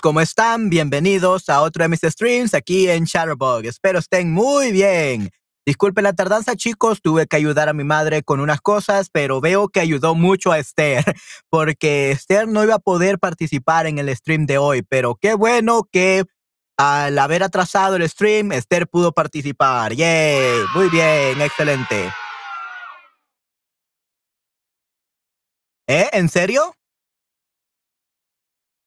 ¿cómo están? Bienvenidos a otro de mis streams aquí en Shutterbug. Espero estén muy bien. Disculpen la tardanza, chicos. Tuve que ayudar a mi madre con unas cosas, pero veo que ayudó mucho a Esther, porque Esther no iba a poder participar en el stream de hoy. Pero qué bueno que al haber atrasado el stream, Esther pudo participar. ¡Yay! Muy bien, excelente. ¿Eh? ¿En serio?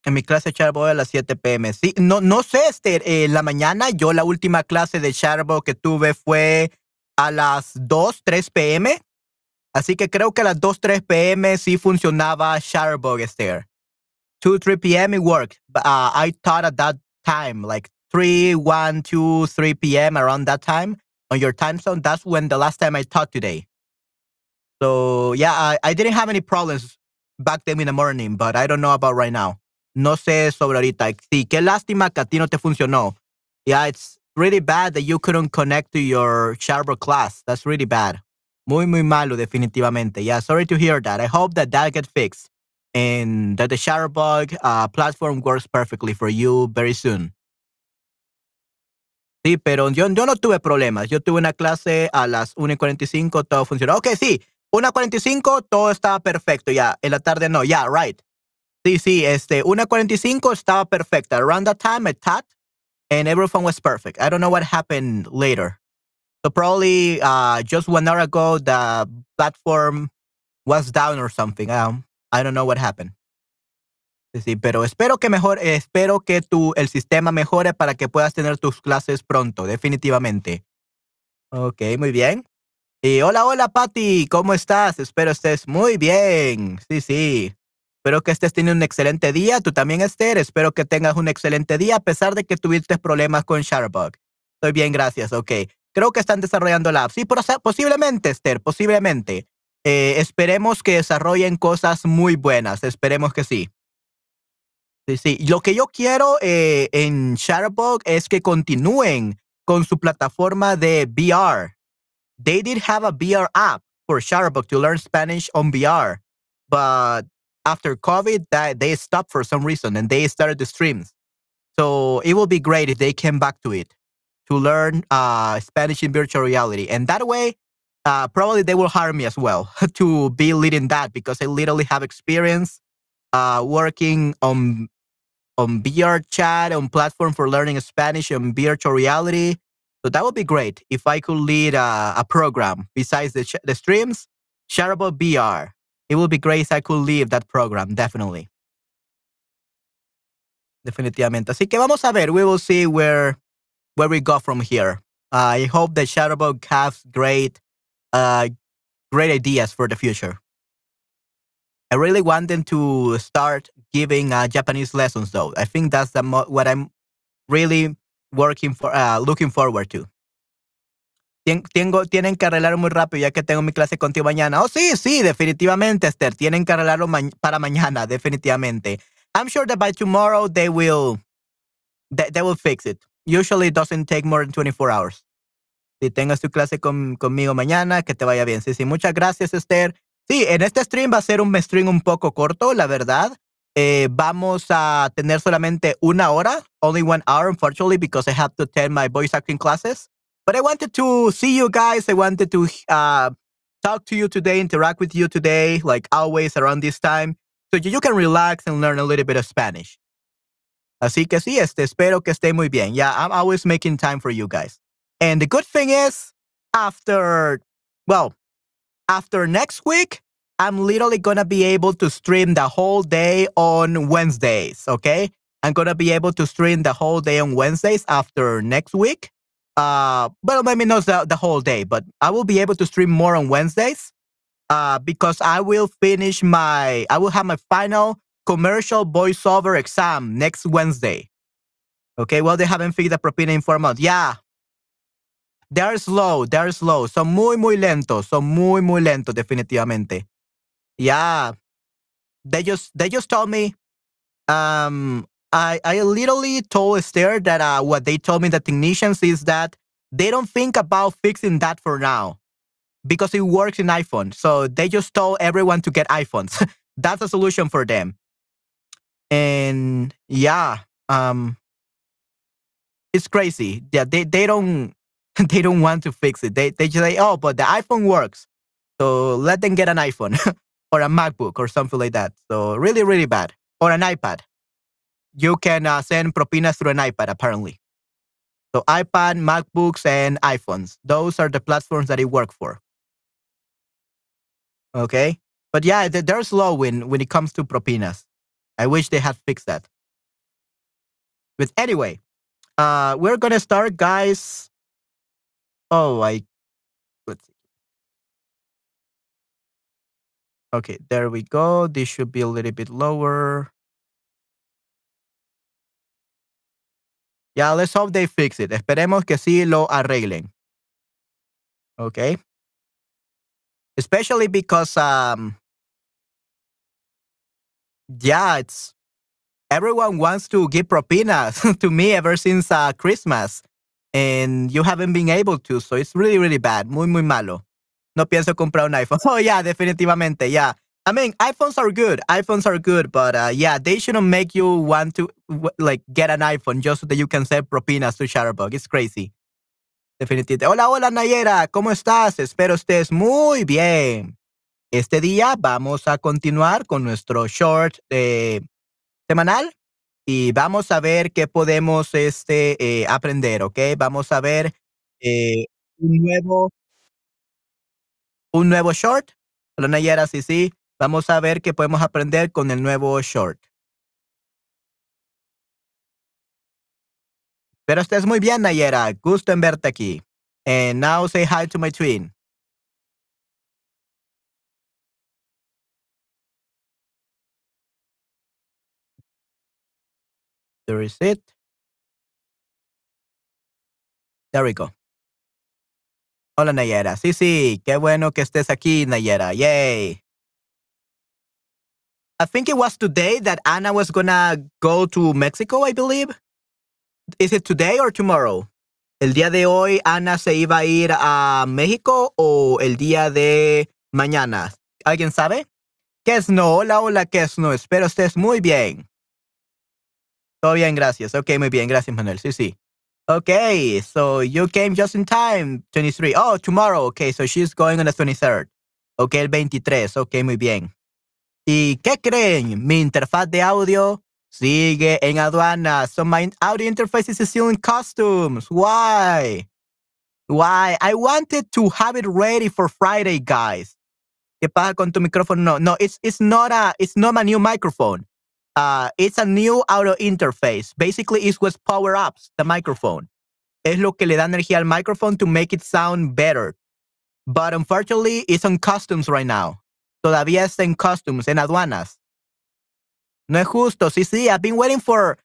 En mi clase Charbo a las 7 pm. Sí, no, no sé, este, en la mañana yo la última clase de Charbo que tuve fue a las 2, 3 pm. Así que creo que a las 2, 3 pm sí funcionaba Charbo, Esther. 2, 3 p.m. it worked. Uh, I thought at that time, like 3, 1, 2, 3 p.m. around that time on your time zone. That's when the last time I taught today. So yeah, I, I didn't have any problems back then in the morning, but I don't know about right now. No sé sobre ahorita. Sí, qué lástima que a ti no te funcionó. Yeah, it's really bad that you couldn't connect to your Sharper class. That's really bad. Muy, muy malo, definitivamente. Yeah, sorry to hear that. I hope that that gets fixed and that the Shutterbug uh, platform works perfectly for you very soon. Sí, pero yo, yo no tuve problemas. Yo tuve una clase a las 1.45, todo funcionó. Ok, sí, 1.45, todo estaba perfecto. Ya, en la tarde no. Yeah, right. Sí, sí, este, 1.45 estaba perfecta. Around that time, I taught, and everything was perfect. I don't know what happened later. So probably uh, just one hour ago, the platform was down or something. Um, I don't know what happened. Sí, pero espero que mejor, espero que tu, el sistema mejore para que puedas tener tus clases pronto, definitivamente. Ok, muy bien. Y hola, hola, Patty, ¿cómo estás? Espero estés muy bien. Sí, sí. Espero que estés teniendo un excelente día. Tú también, Esther. Espero que tengas un excelente día a pesar de que tuviste problemas con Shutterbug. Estoy bien, gracias. Ok. Creo que están desarrollando la app. Sí, posiblemente, Esther, posiblemente. Eh, esperemos que desarrollen cosas muy buenas. Esperemos que sí. Sí, sí. Lo que yo quiero eh, en Shutterbug es que continúen con su plataforma de VR. They did have a VR app for Shutterbug to learn Spanish on VR, but after COVID that they stopped for some reason and they started the streams. So it will be great if they came back to it to learn uh, Spanish in virtual reality. And that way, uh, probably they will hire me as well to be leading that because I literally have experience uh, working on on VR chat, on platform for learning Spanish and virtual reality. So that would be great if I could lead a, a program besides the, the streams, shareable VR it would be great if I could leave that program, definitely. Definitivamente. Así que vamos a ver. We will see where where we go from here. I hope that Shutterbug has great uh great ideas for the future. I really want them to start giving uh, Japanese lessons, though. I think that's the what I'm really working for, uh, looking forward to. Tengo, tienen que arreglarlo muy rápido ya que tengo mi clase contigo mañana. Oh, sí, sí, definitivamente, Esther. Tienen que arreglarlo ma para mañana, definitivamente. I'm sure that by tomorrow they will, they, they will fix it. Usually it doesn't take more than 24 hours. Si tengas tu clase con, conmigo mañana, que te vaya bien. Sí, sí, muchas gracias, Esther. Sí, en este stream va a ser un stream un poco corto, la verdad. Eh, vamos a tener solamente una hora, only one hour, unfortunately, because I have to attend my voice acting classes. But I wanted to see you guys. I wanted to uh, talk to you today, interact with you today, like always around this time, so you can relax and learn a little bit of Spanish. Así que sí, este, espero que esté muy bien. Yeah, I'm always making time for you guys. And the good thing is, after, well, after next week, I'm literally gonna be able to stream the whole day on Wednesdays. Okay, I'm gonna be able to stream the whole day on Wednesdays after next week. Uh, well, maybe not the, the whole day, but I will be able to stream more on Wednesdays. Uh, because I will finish my, I will have my final commercial voiceover exam next Wednesday. Okay, well, they haven't figured the propina in four months. Yeah, they're slow, they're slow. Son muy, muy lentos. Son muy, muy lentos, definitivamente. Yeah. They just they just told me um I I literally told Esther that uh, what they told me the technicians is that they don't think about fixing that for now because it works in iPhone. So they just told everyone to get iPhones. That's a solution for them. And yeah, um it's crazy. Yeah, they, they don't they don't want to fix it. They they just say, oh, but the iPhone works. So let them get an iPhone or a MacBook or something like that. So really, really bad. Or an iPad. You can uh, send propinas through an iPad, apparently. So iPad, MacBooks, and iPhones. Those are the platforms that it work for. Okay. But yeah, they're slow when, when it comes to propinas. I wish they had fixed that. But anyway, uh, we're gonna start, guys. Oh, I let's see. Okay, there we go. This should be a little bit lower. Yeah, let's hope they fix it. Esperemos que sí lo arreglen. Okay. Especially because um yeah, it's everyone wants to give propinas to me ever since uh, Christmas and you haven't been able to, so it's really, really bad. Muy, muy malo. No pienso comprar un iPhone. Oh, yeah, definitivamente, yeah. I mean, iPhones are good. iPhones are good, but uh, yeah, they shouldn't make you want to like get an iPhone just so that you can send propinas to Shutterbug. It's crazy. Definitivamente. Hola, hola, Nayera. ¿Cómo estás? Espero estés muy bien. Este día vamos a continuar con nuestro short eh, semanal y vamos a ver qué podemos este, eh, aprender, ¿ok? Vamos a ver eh, un nuevo un nuevo short. Hola Nayera, sí, sí. Vamos a ver qué podemos aprender con el nuevo short. Pero estés muy bien, Nayera. Gusto en verte aquí. And now say hi to my twin. There is it. There we go. Hola, Nayera. Sí, sí. Qué bueno que estés aquí, Nayera. Yay. I think it was today that Anna was gonna go to Mexico, I believe. Is it today or tomorrow? ¿El día de hoy Ana se iba a ir a México o el día de mañana? ¿Alguien sabe? no? hola, hola, no? Espero estés muy bien. Todo bien, gracias. Ok, muy bien, gracias, Manuel. Sí, sí. Okay, so you came just in time, 23. Oh, tomorrow. Okay, so she's going on the 23rd. Okay, el 23. Okay, muy bien. ¿Y qué creen? Mi interfaz de audio sigue en aduana. So my audio interface is still in customs. Why? Why? I wanted to have it ready for Friday, guys. ¿Qué pasa con tu micrófono? No, no, it's it's not a it's not a new microphone. Uh, it's a new audio interface. Basically, it's what power ups the microphone. Es lo que le da energía al microphone to make it sound better. But unfortunately, it's on customs right now. Todavía está en customs, en aduanas. No es justo. Sí, sí, I've been waiting for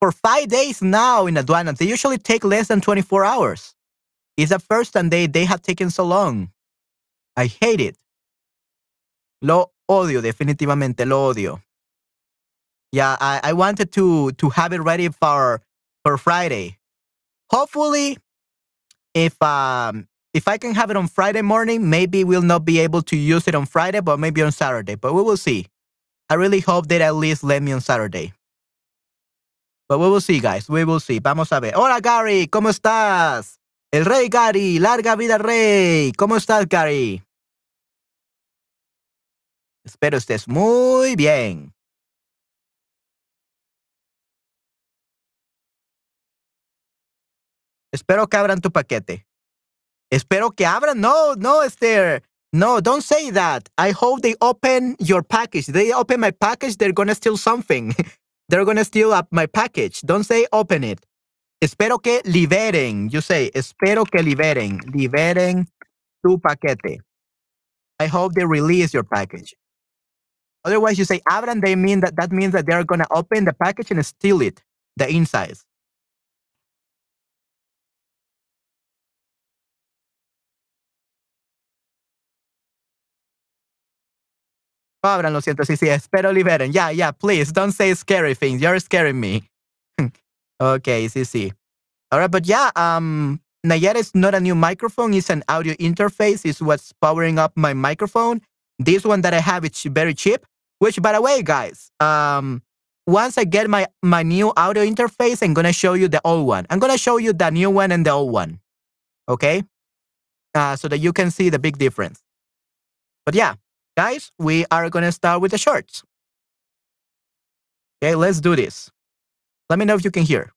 for five days now in aduanas. They usually take less than 24 hours. It's the first time they, they have taken so long. I hate it. Lo odio, definitivamente, lo odio. Yeah, I, I wanted to to have it ready for for Friday. Hopefully, if um if I can have it on Friday morning, maybe we'll not be able to use it on Friday, but maybe on Saturday. But we will see. I really hope that at least let me on Saturday. But we will see, guys. We will see. Vamos a ver. Hola, Gary. ¿Cómo estás? El rey Gary. Larga vida, rey. ¿Cómo estás, Gary? Espero estés muy bien. Espero que abran tu paquete. Espero que abran. No, no, Esther. No, don't say that. I hope they open your package. They open my package, they're gonna steal something. they're gonna steal up my package. Don't say open it. Espero que liberen. You say, espero que liberen. Liberen tu paquete. I hope they release your package. Otherwise, you say abran, they mean that that means that they're gonna open the package and steal it, the insides. Abran, lo siento, sí, sí, espero liberen. Yeah, yeah, please, don't say scary things. You're scaring me. okay, sí, sí. All right, but yeah, um, Nayara is not a new microphone. It's an audio interface. It's what's powering up my microphone. This one that I have, it's very cheap. Which, by the way, guys, um, once I get my my new audio interface, I'm gonna show you the old one. I'm gonna show you the new one and the old one. Okay, uh, so that you can see the big difference. But yeah, Guys, we are going to start with the shorts. Okay, let's do this. Let me know if you can hear.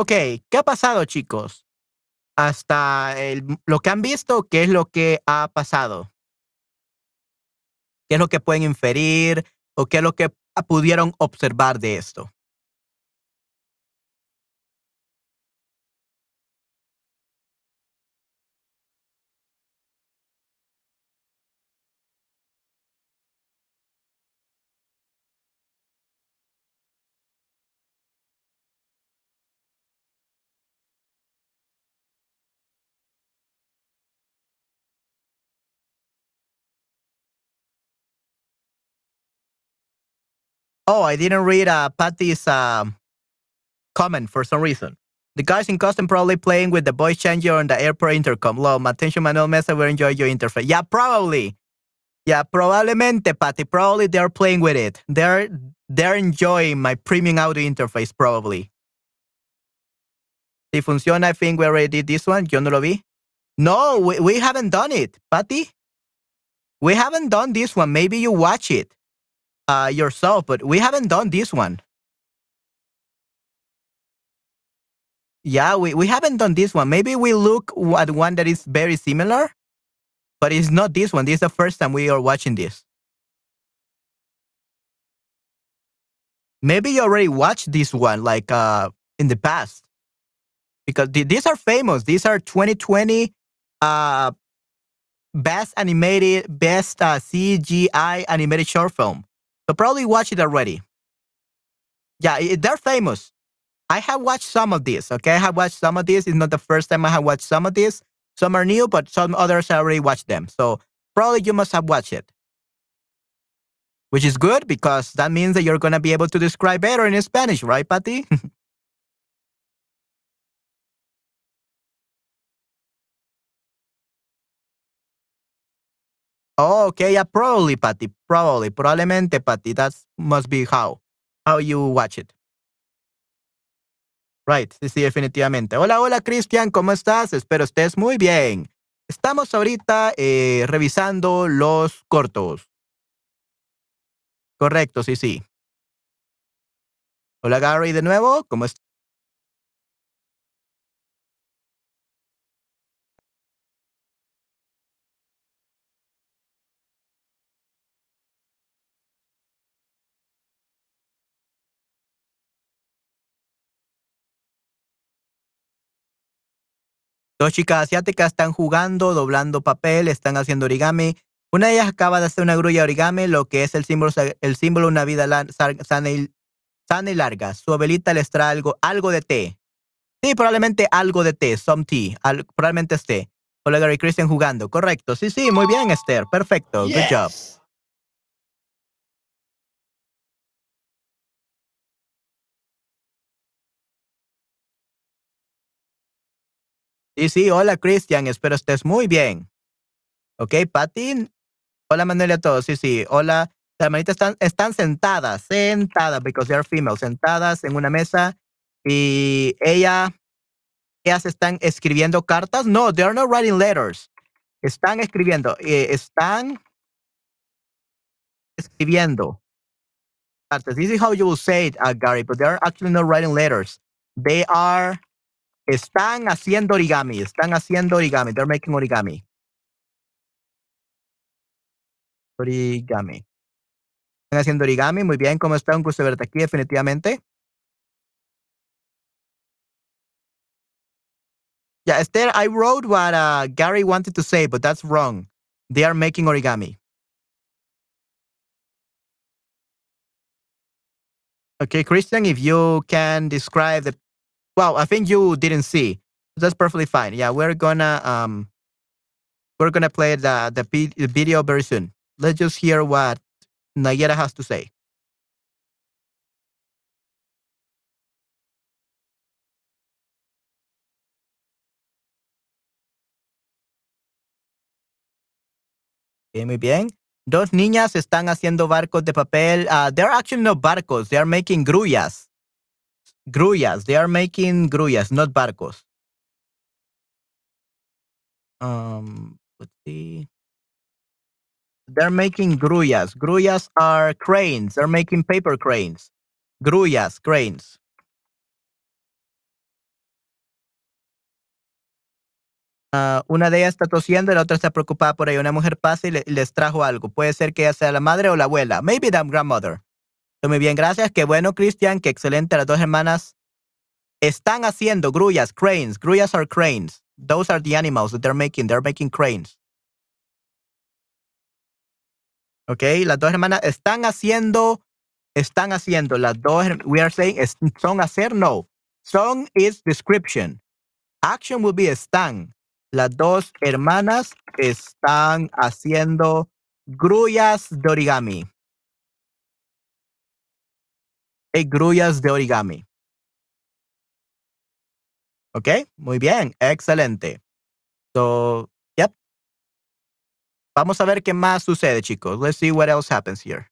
Ok, ¿qué ha pasado, chicos? Hasta lo que han visto, ¿qué es lo que ha pasado? ¿Qué es lo que pueden inferir o qué es lo que pudieron observar de esto? Oh, I didn't read uh, Patty's uh, comment for some reason. The guys in custom probably playing with the voice changer on the airport intercom. Low, attention Manuel Mesa will enjoy your interface. Yeah, probably. Yeah, probablemente, Patty. Probably they're playing with it. They're they're enjoying my premium audio interface, probably. Si funciona, I think we already did this one. Yo no lo vi. No, we, we haven't done it, Patty. We haven't done this one. Maybe you watch it uh, yourself, but we haven't done this one. Yeah, we, we haven't done this one. Maybe we look at one that is very similar, but it's not this one. This is the first time we are watching this. Maybe you already watched this one like uh, in the past. Because th- these are famous. These are 2020 uh, best animated, best uh, CGI animated short film. So probably watch it already. Yeah, they're famous. I have watched some of these. Okay, I have watched some of these. It's not the first time I have watched some of these. Some are new, but some others I already watched them. So probably you must have watched it. Which is good because that means that you're gonna be able to describe better in Spanish, right, Patty? Oh, okay, yeah, probably, Patty. Probably, probablemente, Patty. That must be how, how you watch it. Right, sí, sí, definitivamente. Hola, hola, Cristian, ¿cómo estás? Espero estés muy bien. Estamos ahorita eh, revisando los cortos. Correcto, sí, sí. Hola, Gary, de nuevo, ¿cómo estás? Dos chicas asiáticas están jugando, doblando papel, están haciendo origami. Una de ellas acaba de hacer una grulla origami, lo que es el símbolo, el símbolo de una vida sana y, sana y larga. Su abuelita les trae algo, algo de té. Sí, probablemente algo de té, some tea, probablemente es té. Hola Gary Christian jugando, correcto. Sí, sí, muy bien Esther, perfecto, good job. Sí, sí, hola Cristian, espero estés muy bien. Ok, Patty. Hola Manuel a todos. Sí, sí, hola. Las hermanitas están, están sentadas, sentadas, because they are female, sentadas en una mesa y ella, ellas están escribiendo cartas. No, they are not writing letters. Están escribiendo, eh, están escribiendo cartas. This is how you will say it, uh, Gary, but they are actually not writing letters. They are están haciendo origami, están haciendo origami. They're making origami. Origami. Están haciendo origami. Muy bien, ¿cómo está? Un gusto aquí, definitivamente. Yeah, Esther, I wrote what uh, Gary wanted to say, but that's wrong. They are making origami. Okay, Christian, if you can describe the well, I think you didn't see. That's perfectly fine. Yeah, we're gonna um, we're gonna play the the, the video very soon. Let's just hear what Nayera has to say. Okay, muy bien. Dos niñas están haciendo barcos de papel. Uh, they're actually not barcos. They are making grullas. Grullas. They are making grullas, not barcos. Um, let's see. They're making grullas. Grullas are cranes. They're making paper cranes. Grullas, cranes. Uh, una de ellas está tosiendo la otra está preocupada por ella. Una mujer pasa y, le, les trajo algo. Puede ser que ella sea la madre o la abuela. Maybe the grandmother. Muy bien, gracias. Qué bueno, Cristian. Qué excelente. Las dos hermanas están haciendo grullas, cranes. Grullas are cranes. Those are the animals that they're making. They're making cranes. Ok, las dos hermanas están haciendo, están haciendo. Las dos, we are saying, son hacer, no. Son is description. Action will be están. Las dos hermanas están haciendo grullas de origami grullas de origami. ¿Ok? Muy bien, excelente. So, yep. Vamos a ver qué más sucede, chicos. Let's see what else happens here.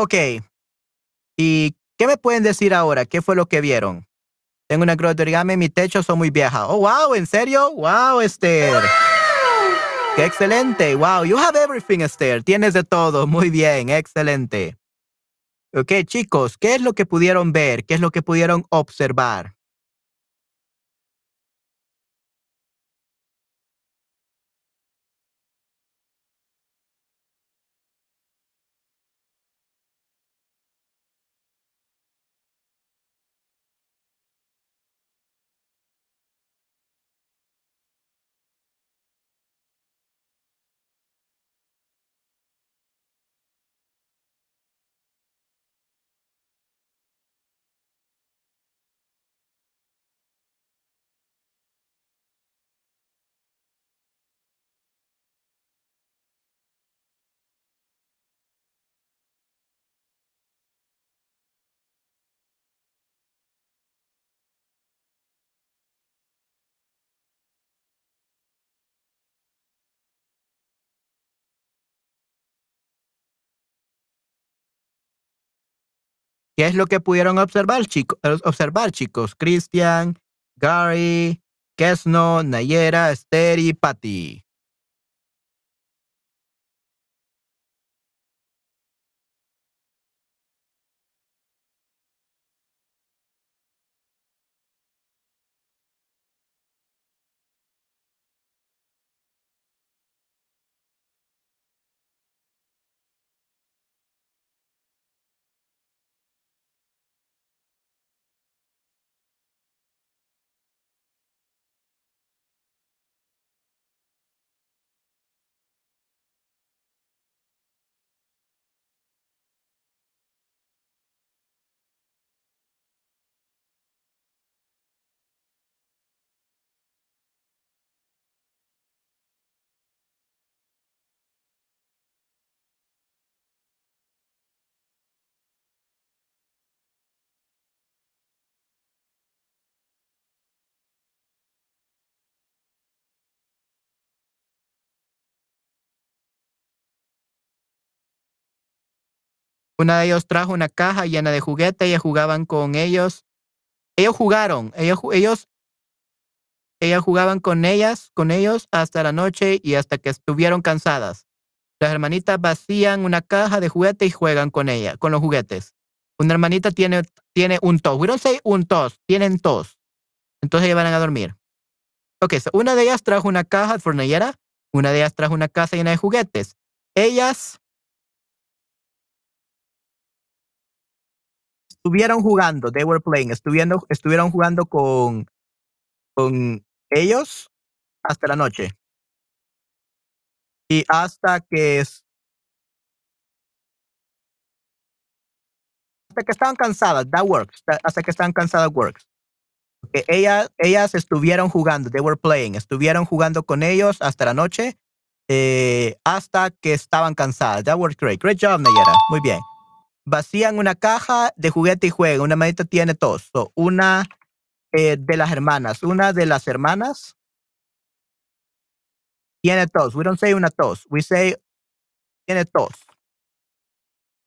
Ok. ¿Y qué me pueden decir ahora? ¿Qué fue lo que vieron? Tengo una cruz de origami, mi techo son muy vieja. Oh, wow, ¿en serio? Wow, Esther. Qué excelente. Wow, you have everything, Esther. Tienes de todo. Muy bien, excelente. Ok, chicos, ¿qué es lo que pudieron ver? ¿Qué es lo que pudieron observar? ¿Qué es lo que pudieron observar, eh, observar chicos? Cristian, Gary, Kesno, Nayera, Esther y Patty. Una de ellos trajo una caja llena de juguetes, ellos jugaban con ellos. Ellos jugaron, ellos, ellos, ellas jugaban con ellas, con ellos hasta la noche y hasta que estuvieron cansadas. Las hermanitas vacían una caja de juguetes y juegan con ella, con los juguetes. Una hermanita tiene, tiene un tos. We don't say un tos, tienen tos. Entonces ellas van a dormir. Ok, so una de ellas trajo una caja de fornillera, una de ellas trajo una casa llena de juguetes. Ellas estuvieron jugando, they were playing, estuvieron, estuvieron jugando con, con ellos hasta la noche. Y hasta que hasta que estaban cansadas, that works, hasta que estaban cansadas works. Porque ellas, ellas estuvieron jugando, they were playing, estuvieron jugando con ellos hasta la noche, eh, hasta que estaban cansadas. That works great. Great job, Nayera. Muy bien vacían una caja de juguete y juega. Una hermanita tiene tos. una eh, de las hermanas, una de las hermanas tiene tos. We don't say una tos. We say tiene tos.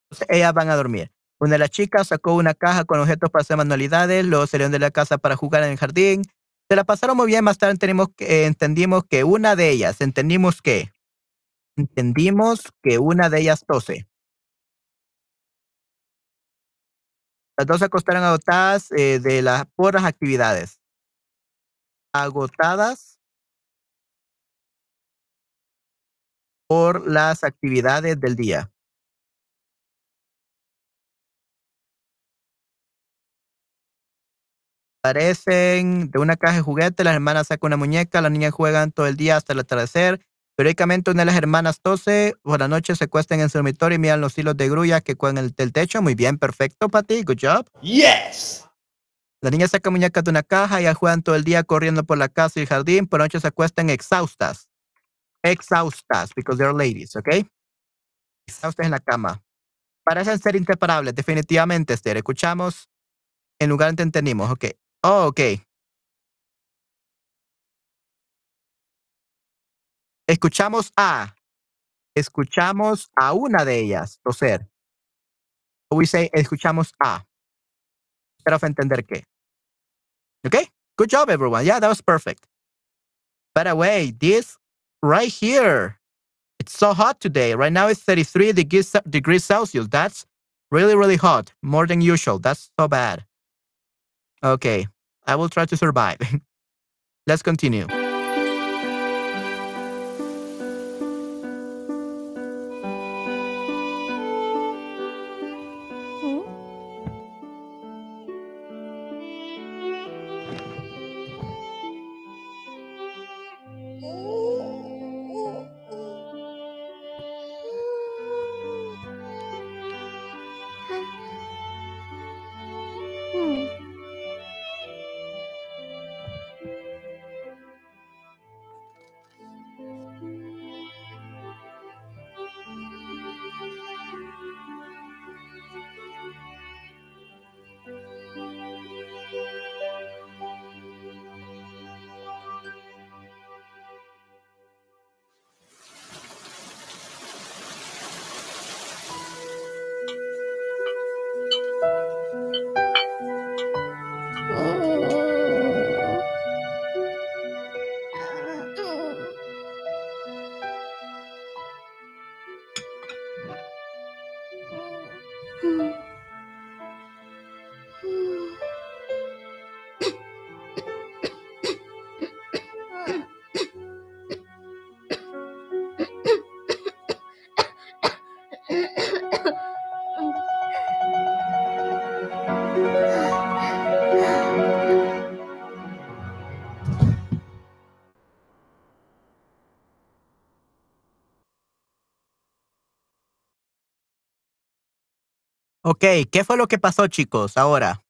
Entonces ellas van a dormir. Una de las chicas sacó una caja con objetos para hacer manualidades, luego salieron de la casa para jugar en el jardín. Se la pasaron muy bien, más tarde entendimos que, entendimos que una de ellas, entendimos que, entendimos que una de ellas tose. Las dos se acostaron agotadas eh, de las, por las actividades. Agotadas por las actividades del día. Parecen de una caja de juguete, las hermanas sacan una muñeca, las niñas juegan todo el día hasta el atardecer, Periódicamente una de las hermanas tose, por la noche se cuestan en su dormitorio y miran los hilos de grulla que cuelgan el, del techo. Muy bien, perfecto, Patty. Good job. Yes. La niña saca muñecas de una caja y juegan todo el día corriendo por la casa y el jardín. Por la noche se acuestan exhaustas. Exhaustas, because they're ladies, ¿ok? Exhaustas en la cama. Parecen ser inseparables, definitivamente, Esther. Escuchamos en lugar de entendimos, ok. Oh, ok. Escuchamos a, escuchamos a una de ellas toser. we say escuchamos a. Instead of entender qué. Okay? Good job, everyone. Yeah, that was perfect. By the way, this right here, it's so hot today. Right now it's 33 degrees, degrees Celsius. That's really, really hot. More than usual. That's so bad. Okay. I will try to survive. Let's continue. Ok, ¿qué fue lo que pasó, chicos, ahora?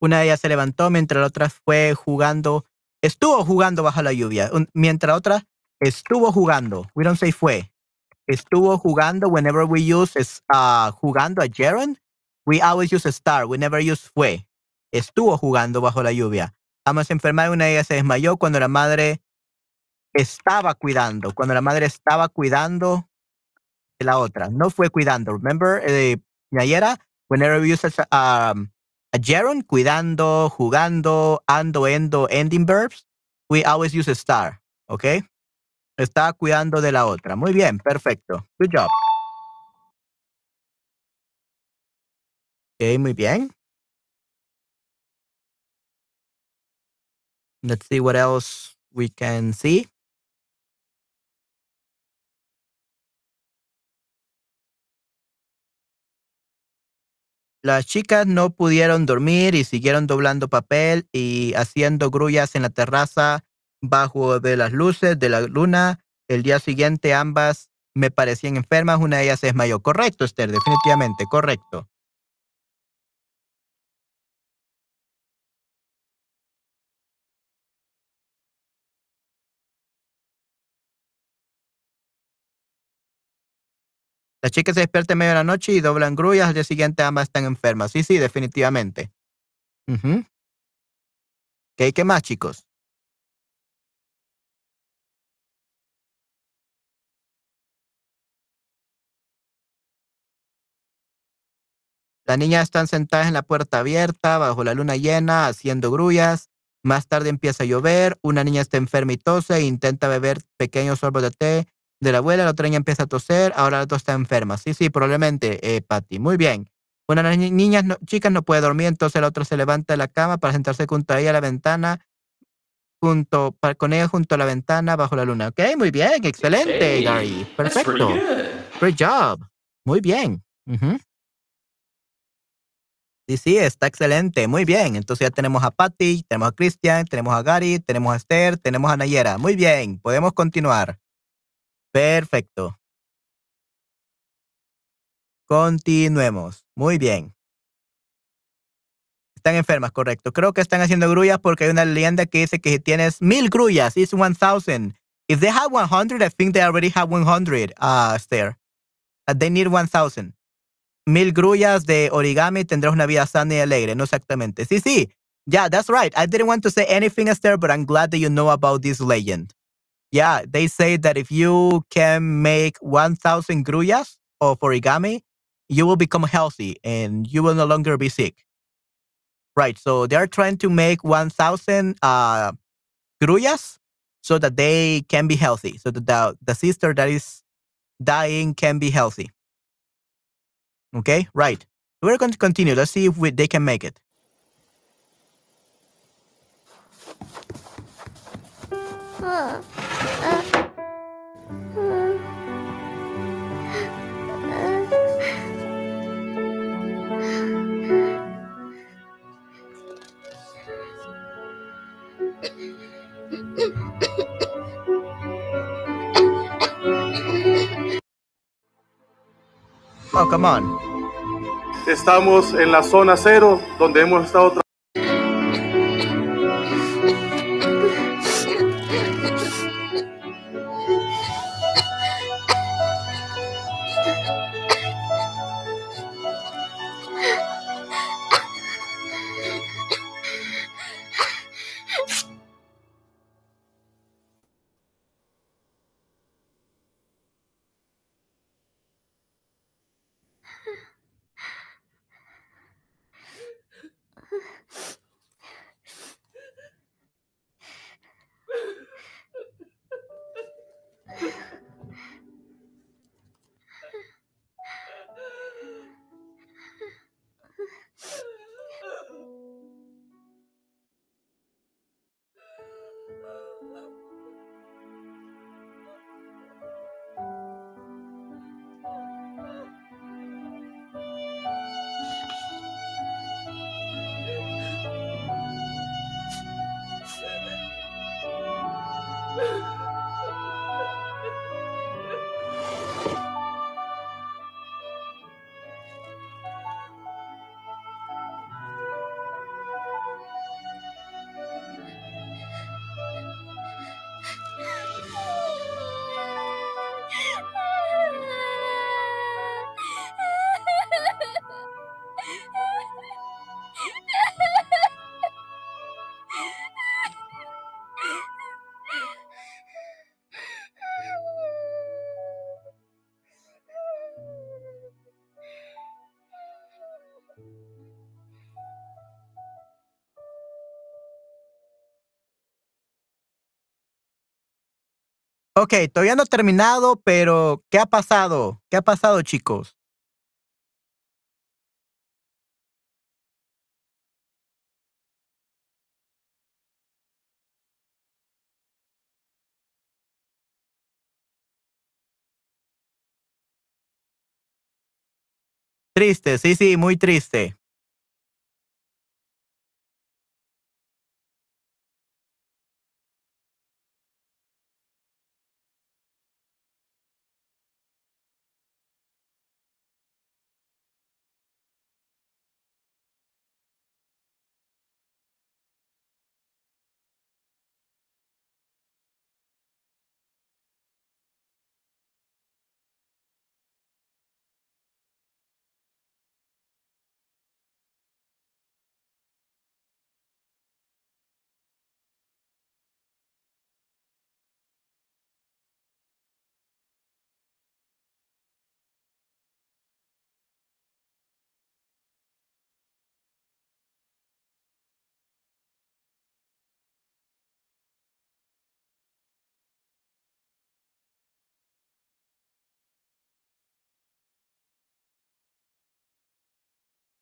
Una de ellas se levantó mientras la otra fue jugando, estuvo jugando bajo la lluvia, mientras la otra estuvo jugando. We don't say fue. Estuvo jugando whenever we use es, uh, jugando a gerund, we always use star, we never use fue. Estuvo jugando bajo la lluvia. Vamos a enfermar, una de ellas se desmayó cuando la madre estaba cuidando, cuando la madre estaba cuidando de la otra. No fue cuidando. Remember, eh, Nayera, whenever we use um, a cuidando, jugando, ando, endo, ending verbs, we always use star, ¿ok? Está cuidando de la otra. Muy bien, perfecto. Good job. Ok, muy bien. Let's see what else we can see. Las chicas no pudieron dormir y siguieron doblando papel y haciendo grullas en la terraza bajo de las luces de la luna. El día siguiente ambas me parecían enfermas, una de ellas se desmayó. Correcto, Esther, definitivamente, correcto. Las chicas se despiertan en medio de la noche y doblan grullas, al día siguiente ambas están enfermas. Sí, sí, definitivamente. ¿Qué más, chicos? Las niñas están sentadas en la puerta abierta, bajo la luna llena, haciendo grullas. Más tarde empieza a llover, una niña está enferma y tose, intenta beber pequeños sorbos de té de la abuela, la otra niña empieza a toser, ahora la otra está enferma. Sí, sí, probablemente, eh, Patty. Muy bien. Una de las niñas, no, chicas no puede dormir, entonces la otra se levanta de la cama para sentarse junto a ella a la ventana, junto, con ella junto a la ventana bajo la luna. Ok, muy bien, excelente, Gary. Perfecto. Great job. Muy bien. Sí, sí, está excelente. Muy bien. Entonces ya tenemos a Patty, tenemos a Christian, tenemos a Gary, tenemos a Esther, tenemos a Nayera. Muy bien. Podemos continuar. Perfecto. Continuemos. Muy bien. Están enfermas, correcto. Creo que están haciendo grullas porque hay una leyenda que dice que si tienes mil grullas, it's 1000. If they have 100, I think they already have 100, uh, Esther. Uh, they need 1000 mil grullas de origami tendrás una vida sana y alegre. No exactamente. Sí, sí. Yeah, that's right. I didn't want to say anything, Esther, but I'm glad that you know about this legend. Yeah, they say that if you can make 1,000 grullas of origami, you will become healthy and you will no longer be sick. Right. So they are trying to make 1,000 uh, grullas so that they can be healthy, so that the, the sister that is dying can be healthy. Okay, right. We're going to continue. Let's see if we, they can make it. Uh, uh. Oh, on. Estamos en la zona cero, donde hemos estado Ok, todavía no he terminado, pero ¿qué ha pasado? ¿Qué ha pasado, chicos? Triste, sí, sí, muy triste.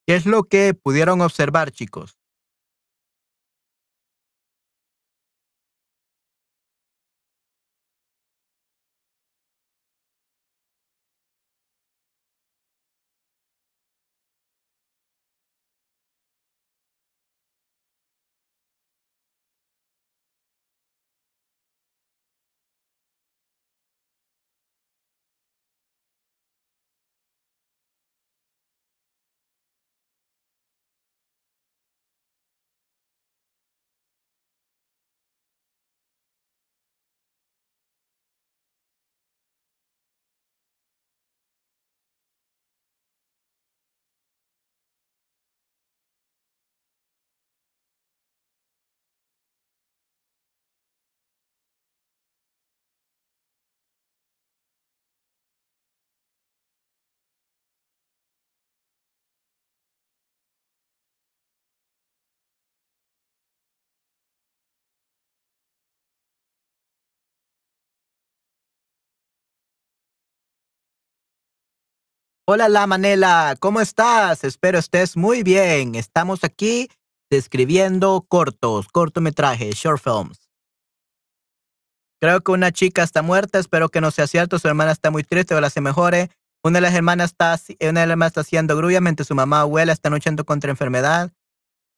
¿Qué es lo que pudieron observar, chicos? Hola, la Manela, ¿cómo estás? Espero estés muy bien. Estamos aquí describiendo cortos, cortometrajes, short films. Creo que una chica está muerta, espero que no sea cierto. Su hermana está muy triste, ojalá se mejore. Una de las hermanas está, una de las hermanas está haciendo grulla mientras su mamá abuela está luchando contra enfermedad.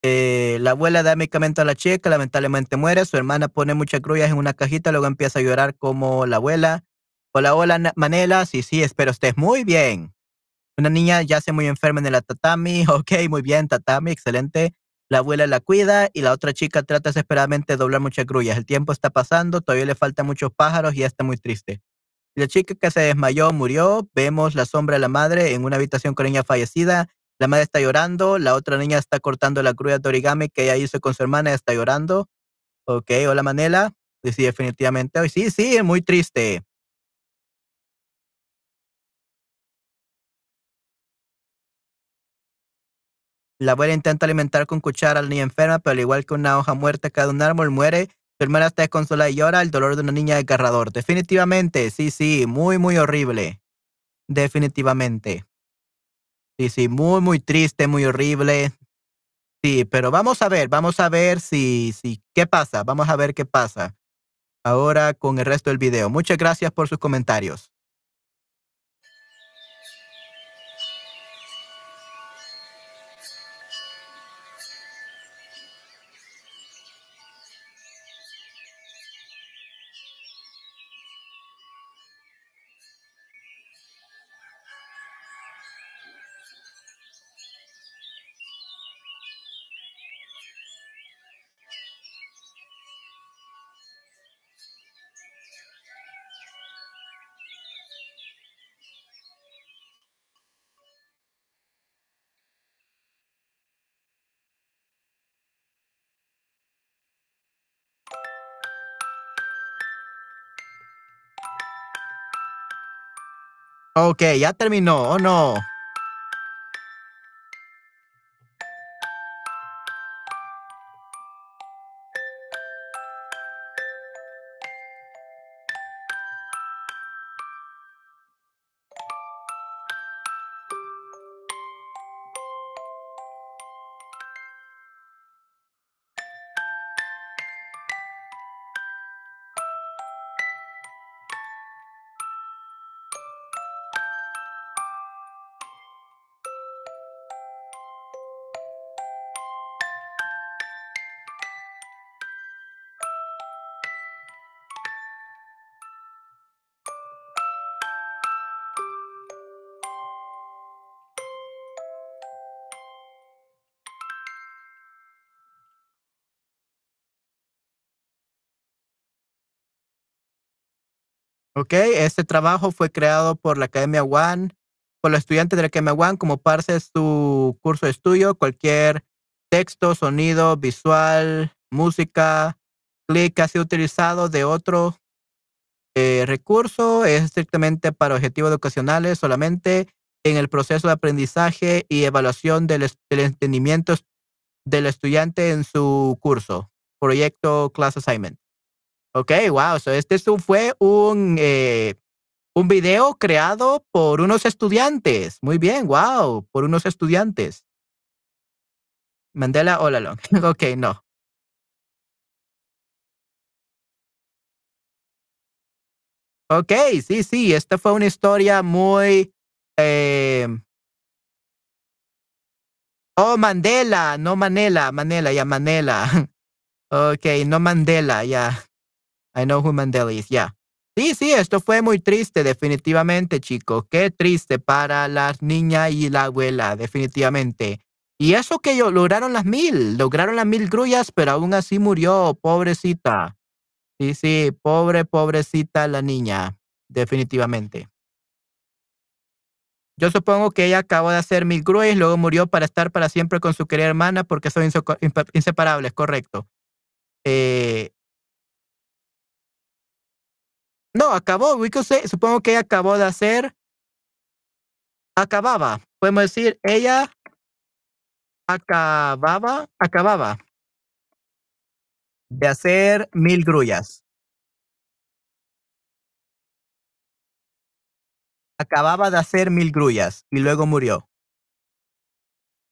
Eh, la abuela da medicamento a la chica, lamentablemente muere. Su hermana pone muchas grullas en una cajita, luego empieza a llorar como la abuela. Hola, hola, Manela. Sí, sí, espero estés muy bien. Una niña ya se muy enferma en el tatami. Ok, muy bien, tatami, excelente. La abuela la cuida y la otra chica trata desesperadamente de doblar muchas grullas. El tiempo está pasando, todavía le faltan muchos pájaros y ya está muy triste. La chica que se desmayó murió. Vemos la sombra de la madre en una habitación con niña fallecida. La madre está llorando. La otra niña está cortando la grulla de origami que ella hizo con su hermana y está llorando. Ok, hola Manela. Sí, definitivamente. Sí, sí, muy triste. La abuela intenta alimentar con cuchara a la niña enferma, pero al igual que una hoja muerta cae de un árbol, muere. Su hermana está desconsolada y llora. El dolor de una niña desgarrador. Definitivamente, sí, sí, muy, muy horrible. Definitivamente. Sí, sí, muy, muy triste, muy horrible. Sí, pero vamos a ver, vamos a ver si, si, qué pasa. Vamos a ver qué pasa. Ahora con el resto del video. Muchas gracias por sus comentarios. Ok, ya terminó, ¿o no? Ok, este trabajo fue creado por la Academia One, por los estudiantes de la Academia One como parte de su curso de estudio. Cualquier texto, sonido, visual, música, clic ha sido utilizado de otro eh, recurso es estrictamente para objetivos educacionales solamente en el proceso de aprendizaje y evaluación del, del entendimiento del estudiante en su curso, proyecto Class Assignment. Ok, wow. So este fue un, eh, un video creado por unos estudiantes. Muy bien, wow, por unos estudiantes. Mandela all along. ok, no. Ok, sí, sí, esta fue una historia muy... Eh, oh, Mandela, no Manela, Manela, ya Manela. ok, no Mandela, ya. I know who Mandela is, ya. Sí, sí, esto fue muy triste, definitivamente, chicos. Qué triste para las niñas y la abuela, definitivamente. Y eso que ellos lograron las mil, lograron las mil grullas, pero aún así murió, pobrecita. Sí, sí, pobre, pobrecita la niña, definitivamente. Yo supongo que ella acabó de hacer mil grullas luego murió para estar para siempre con su querida hermana porque son inseparables, correcto. Eh, no, acabó, supongo que ella acabó de hacer, acababa, podemos decir, ella acababa, acababa de hacer mil grullas. Acababa de hacer mil grullas y luego murió.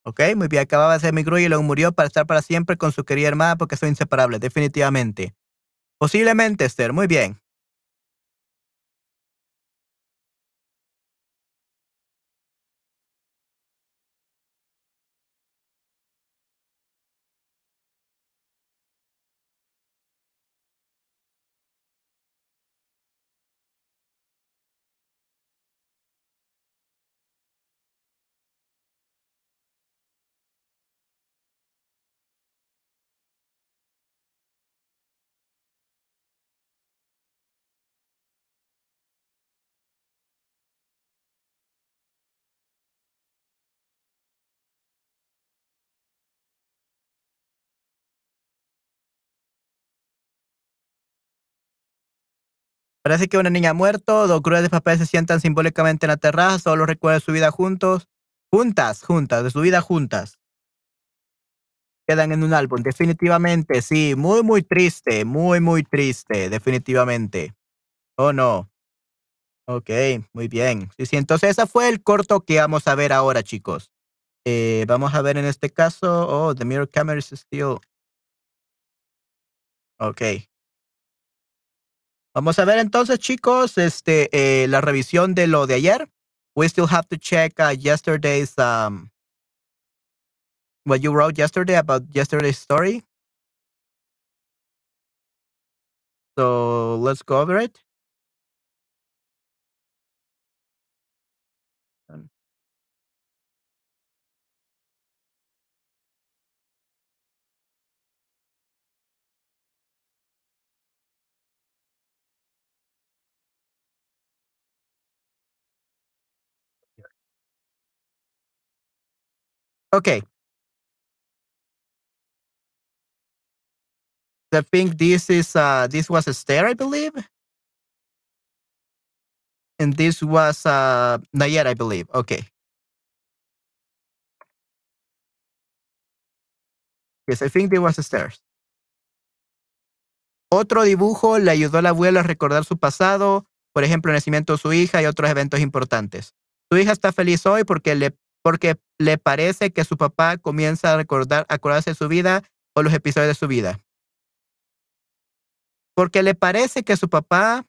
Ok, muy bien, acababa de hacer mil grullas y luego murió para estar para siempre con su querida hermana porque son inseparables, definitivamente. Posiblemente, Esther, muy bien. Parece que una niña ha muerto, dos cruces de papel se sientan simbólicamente en la terraza, solo recuerdan su vida juntos, juntas, juntas, de su vida juntas. Quedan en un álbum, definitivamente, sí, muy, muy triste, muy, muy triste, definitivamente. Oh, no. Ok, muy bien. Sí, sí, entonces ese fue el corto que vamos a ver ahora, chicos. Eh, vamos a ver en este caso, oh, the mirror camera is still. Ok. Vamos a ver entonces, chicos, este, eh, la revisión de lo de ayer. We still have to check uh, yesterday's, um, what you wrote yesterday about yesterday's story. So let's go over it. Okay. I think this is uh this was a stair, I believe. And this was uh not yet, I believe. Okay. Yes, I think there was a stairs. Otro dibujo le ayudó a la abuela a recordar su pasado, por ejemplo, el nacimiento de su hija y otros eventos importantes. Su hija está feliz hoy porque le porque le parece que su papá comienza a recordar, acordarse de su vida o los episodios de su vida. Porque le parece que su papá,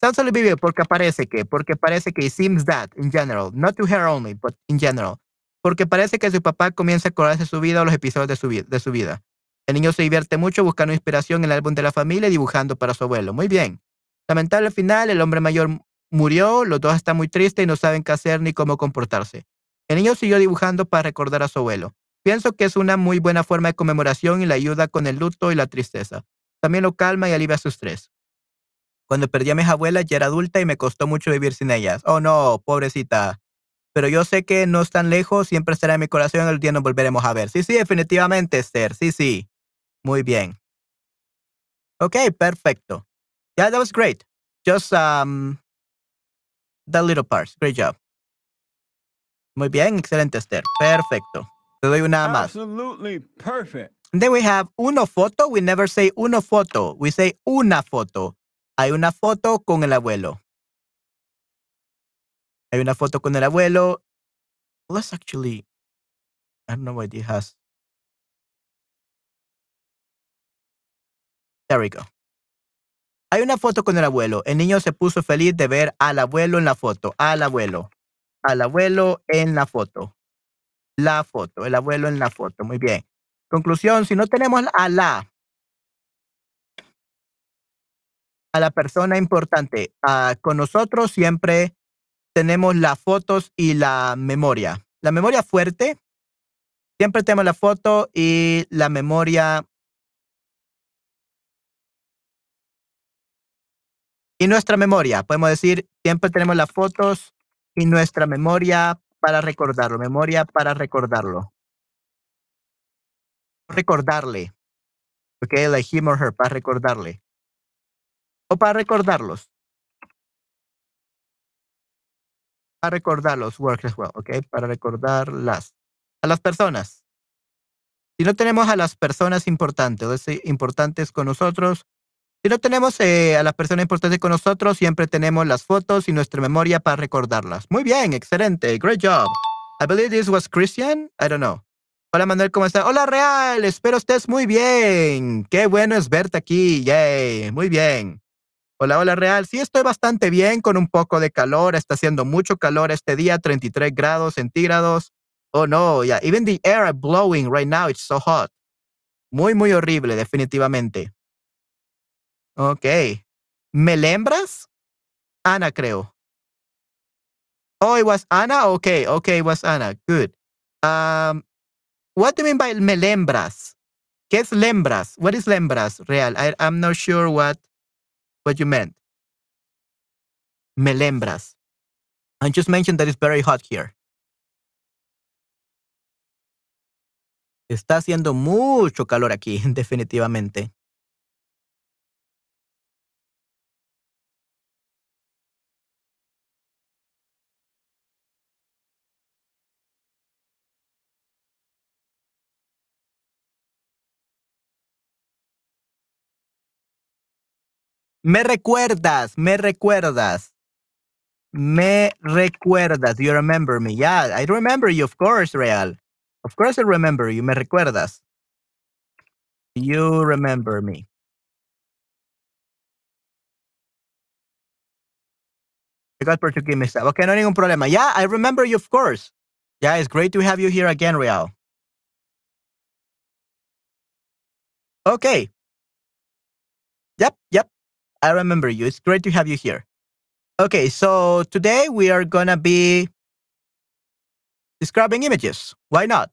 sounds a little porque parece que, porque parece que, it seems that, in general, not to her only, but in general. Porque parece que su papá comienza a acordarse de su vida o los episodios de su, de su vida. El niño se divierte mucho buscando inspiración en el álbum de la familia y dibujando para su abuelo. Muy bien. Lamentable al final, el hombre mayor murió, los dos están muy tristes y no saben qué hacer ni cómo comportarse. El niño siguió dibujando para recordar a su abuelo. Pienso que es una muy buena forma de conmemoración y le ayuda con el luto y la tristeza. También lo calma y alivia su estrés. Cuando perdí a mis abuelas ya era adulta y me costó mucho vivir sin ellas. Oh no, pobrecita. Pero yo sé que no están lejos, siempre estará en mi corazón, el día nos volveremos a ver. Sí, sí, definitivamente, Esther. Sí, sí. Muy bien. Ok, perfecto. Yeah, that was great. Just um, the little parts. Great job. Muy bien, excelente, Esther. Perfecto. Te doy una más. Absolutely perfect. Then we have uno foto. We never say uno foto. We say una foto. Hay una foto con el abuelo. Hay una foto con el abuelo. Let's actually. I don't know what it has. There we go. Hay una foto con el abuelo. El niño se puso feliz de ver al abuelo en la foto. Al abuelo. Al abuelo en la foto. La foto. El abuelo en la foto. Muy bien. Conclusión, si no tenemos a la, a la persona importante, uh, con nosotros siempre tenemos las fotos y la memoria. La memoria fuerte, siempre tenemos la foto y la memoria Y nuestra memoria, podemos decir, siempre tenemos las fotos y nuestra memoria para recordarlo, memoria para recordarlo. Recordarle. Ok, like him or her, para recordarle. O para recordarlos. Para recordarlos, work as well, ok, para recordarlas. A las personas. Si no tenemos a las personas importantes, importantes con nosotros, si no tenemos eh, a las personas importantes con nosotros, siempre tenemos las fotos y nuestra memoria para recordarlas. Muy bien, excelente. Great job. I believe this was Christian. I don't know. Hola Manuel, ¿cómo estás? Hola Real, espero estés muy bien. Qué bueno es verte aquí. Yay, muy bien. Hola, hola Real. Sí, estoy bastante bien con un poco de calor. Está haciendo mucho calor este día, 33 grados centígrados. Oh no, yeah. Even the air blowing right now, it's so hot. Muy, muy horrible, definitivamente. Okay. ¿Melembras? Ana, creo. Oh, it was Ana? Okay, okay, it was Ana. Good. Um, what do you mean by melembras? ¿Qué es lembras? What is lembras? Real. I, I'm not sure what, what you meant. Melembras. I just mentioned that it's very hot here. Está haciendo mucho calor aquí, definitivamente. Me recuerdas, me recuerdas. Me recuerdas. You remember me. Yeah, I remember you, of course, Real. Of course I remember you. Me recuerdas. You remember me. I got Portuguese mixed up. Okay, no ningún problema. Yeah, I remember you, of course. Yeah, it's great to have you here again, Real. Okay. Yep, yep. I remember you. It's great to have you here. Okay, so today we are going to be describing images. Why not?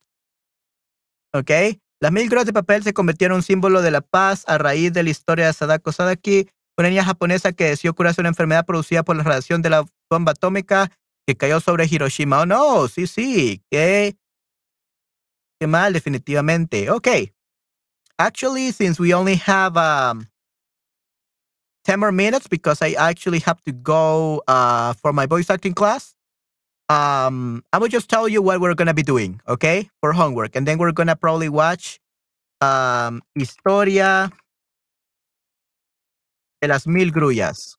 Okay. Las mil de papel se convirtieron en un símbolo de la paz a raíz de la historia de Sadako Sadaki, una niña japonesa que decidió curarse una enfermedad producida por la radiación de la bomba atómica que cayó sobre Hiroshima. Oh, no, sí, sí, qué, qué mal, definitivamente. Okay. Actually, since we only have um, 10 more minutes because I actually have to go uh, for my voice acting class. Um, I will just tell you what we're going to be doing, okay, for homework. And then we're going to probably watch um, Historia de las Mil Grullas.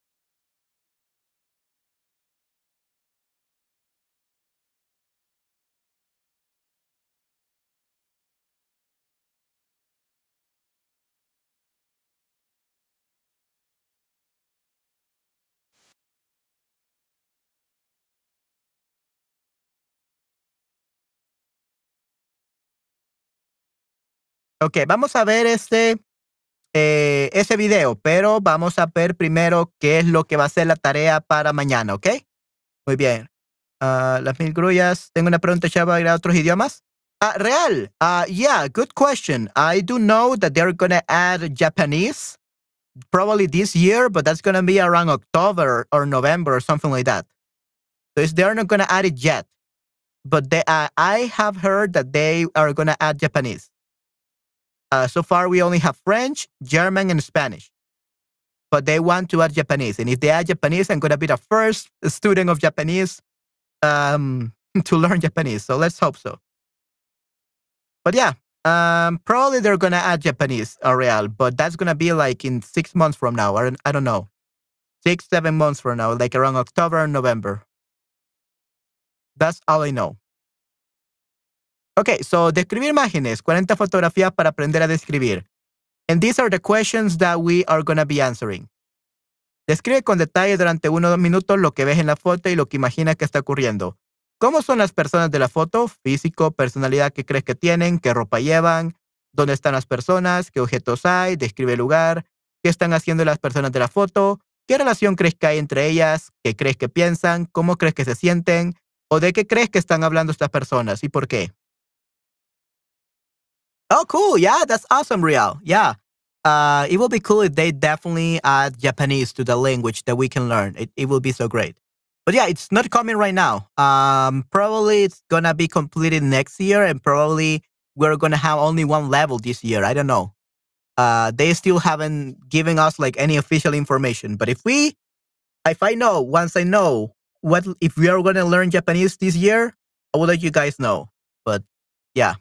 Ok, vamos a ver este, eh, ese video, pero vamos a ver primero qué es lo que va a ser la tarea para mañana, ¿ok? Muy bien. Uh, las mil grullas. Tengo una pregunta, ¿ya va a otros idiomas? Uh, real. Uh, yeah, good question. I do know that they're going to add Japanese probably this year, but that's going to be around October or November or something like that. So they're not going to add it yet. But they, I have heard that they are going to add Japanese. Uh, so far, we only have French, German, and Spanish. But they want to add Japanese. And if they add Japanese, I'm going to be the first student of Japanese um, to learn Japanese. So let's hope so. But yeah, um, probably they're going to add Japanese or real, but that's going to be like in six months from now. Don't, I don't know. Six, seven months from now, like around October and November. That's all I know. Ok, so describir imágenes, 40 fotografías para aprender a describir. And these are the questions that we are going to be answering. Describe con detalle durante uno o dos minutos lo que ves en la foto y lo que imaginas que está ocurriendo. ¿Cómo son las personas de la foto? Físico, personalidad que crees que tienen, qué ropa llevan, dónde están las personas, qué objetos hay, describe el lugar, qué están haciendo las personas de la foto, qué relación crees que hay entre ellas, qué crees que piensan, cómo crees que se sienten o de qué crees que están hablando estas personas y por qué. Oh, cool. Yeah, that's awesome, Real. Yeah. Uh, it will be cool if they definitely add Japanese to the language that we can learn. It, it will be so great. But yeah, it's not coming right now. Um, probably it's gonna be completed next year, and probably we're gonna have only one level this year. I don't know. Uh, they still haven't given us like any official information. But if we, if I know, once I know what if we are gonna learn Japanese this year, I will let you guys know. But yeah.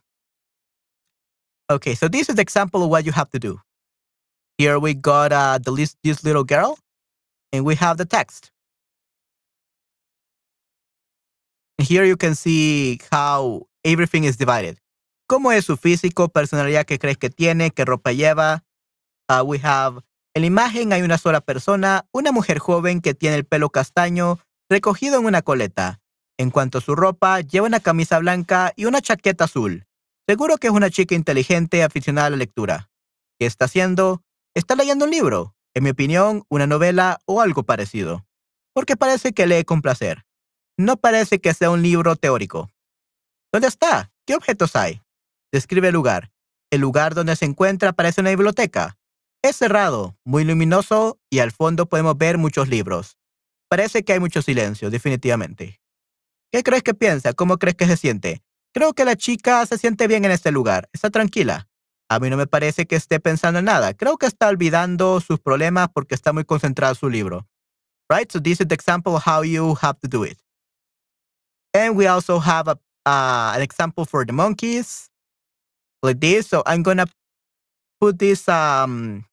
Okay, so this is the example of what you have to do. Here we got uh, the list, this little girl, and we have the text. Here you can see how everything is divided. ¿Cómo es su físico, personalidad que crees que tiene, qué ropa lleva? Uh, we have, en la imagen hay una sola persona, una mujer joven que tiene el pelo castaño recogido en una coleta. En cuanto a su ropa, lleva una camisa blanca y una chaqueta azul. Seguro que es una chica inteligente aficionada a la lectura. ¿Qué está haciendo? Está leyendo un libro, en mi opinión, una novela o algo parecido. Porque parece que lee con placer. No parece que sea un libro teórico. ¿Dónde está? ¿Qué objetos hay? Describe el lugar. El lugar donde se encuentra parece una biblioteca. Es cerrado, muy luminoso y al fondo podemos ver muchos libros. Parece que hay mucho silencio, definitivamente. ¿Qué crees que piensa? ¿Cómo crees que se siente? Creo que la chica se siente bien en este lugar. Está tranquila. A mí no me parece que esté pensando en nada. Creo que está olvidando sus problemas porque está muy concentrado en su libro. Right? So this is the example of how you have to do it. And we also have a, uh, an example for the monkeys like this. So I'm gonna put this um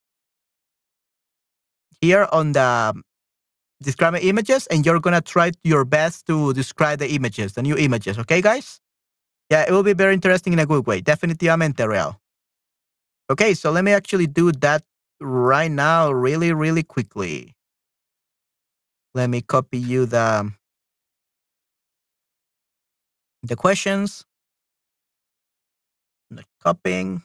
here on the describing images, and you're gonna try your best to describe the images, the new images. Okay, guys? Yeah, it will be very interesting in a good way. Definitivamente real. Okay, so let me actually do that right now, really, really quickly. Let me copy you the the questions. The copying.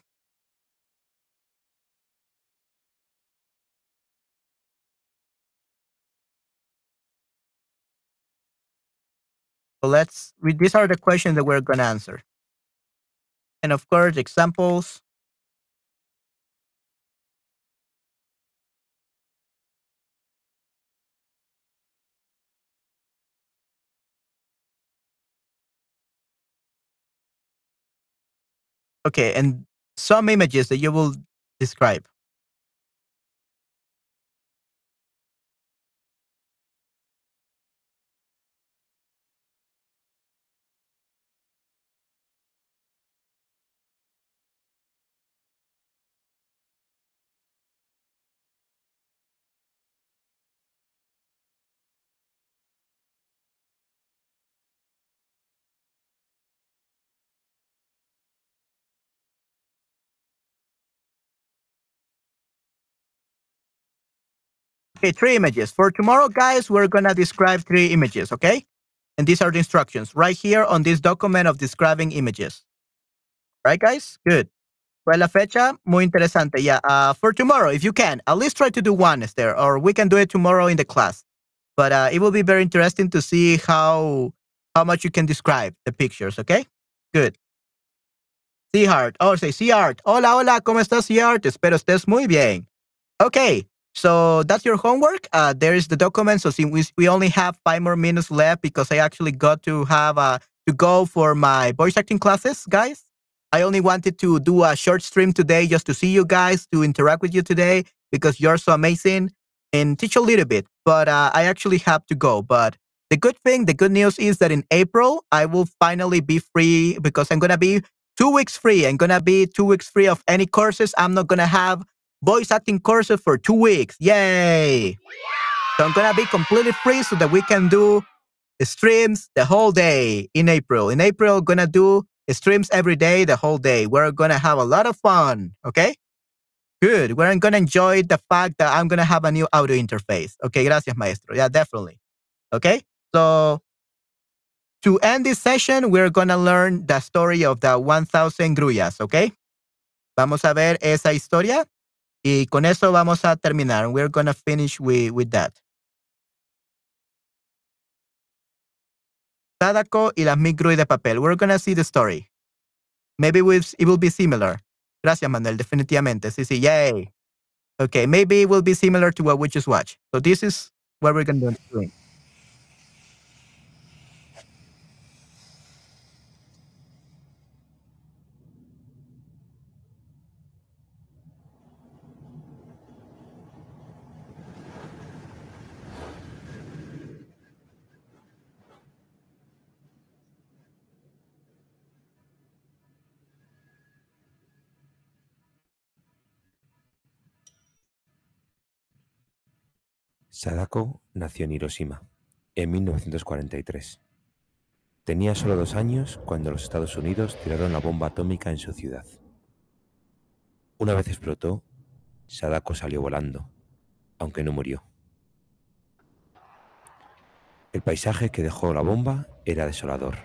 So let's. These are the questions that we're going to answer. And of course, examples. Okay, and some images that you will describe. Okay, three images. For tomorrow, guys, we're going to describe three images, okay? And these are the instructions right here on this document of describing images. Right, guys? Good. Pues la fecha, muy interesante. Yeah, uh, for tomorrow, if you can, at least try to do one, Esther, or we can do it tomorrow in the class. But uh, it will be very interesting to see how how much you can describe the pictures, okay? Good. Seahart. Oh, say Seahart. Hola, hola, ¿cómo estás, Seahart? Espero estés muy bien. Okay, so that's your homework. Uh, there is the document. So we, we only have five more minutes left because I actually got to have uh, to go for my voice acting classes, guys. I only wanted to do a short stream today just to see you guys, to interact with you today because you're so amazing and teach a little bit. But uh, I actually have to go. But the good thing, the good news is that in April, I will finally be free because I'm going to be two weeks free. I'm going to be two weeks free of any courses. I'm not going to have voice acting courses for two weeks. Yay! So I'm gonna be completely free so that we can do streams the whole day in April. In April, gonna do streams every day, the whole day. We're gonna have a lot of fun. Okay. Good. We're to enjoy the fact that I'm to have a new audio interface. Okay, gracias, maestro. Yeah, definitely. Okay, so to end this session, we're to learn the story of the 1000 grullas. Okay, vamos a ver esa historia y con eso vamos a terminar. We're going to finish with, with that. Sadako y las grullas de papel. We're going to see the story. Maybe it will be similar. Gracias, Manuel. Definitivamente. Sí, sí. Yay. Okay. Maybe it will be similar to what we just watched. So this is what we're going to do. Sadako nació en Hiroshima en 1943. Tenía solo dos años cuando los Estados Unidos tiraron la bomba atómica en su ciudad. Una vez explotó, Sadako salió volando, aunque no murió. El paisaje que dejó la bomba era desolador.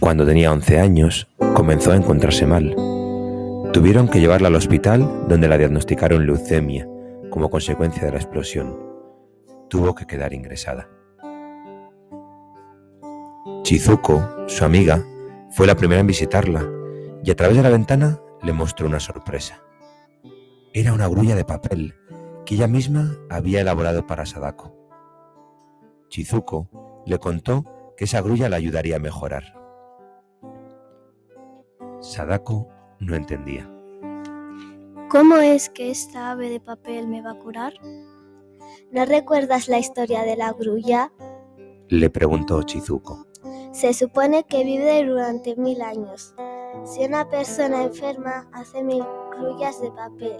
Cuando tenía 11 años, comenzó a encontrarse mal. Tuvieron que llevarla al hospital donde la diagnosticaron leucemia como consecuencia de la explosión. Tuvo que quedar ingresada. Chizuko, su amiga, fue la primera en visitarla y a través de la ventana le mostró una sorpresa. Era una grulla de papel que ella misma había elaborado para Sadako. Chizuko le contó que esa grulla la ayudaría a mejorar. Sadako no entendía. ¿Cómo es que esta ave de papel me va a curar? ¿No recuerdas la historia de la grulla? Le preguntó Chizuko. Se supone que vive durante mil años. Si una persona enferma hace mil grullas de papel,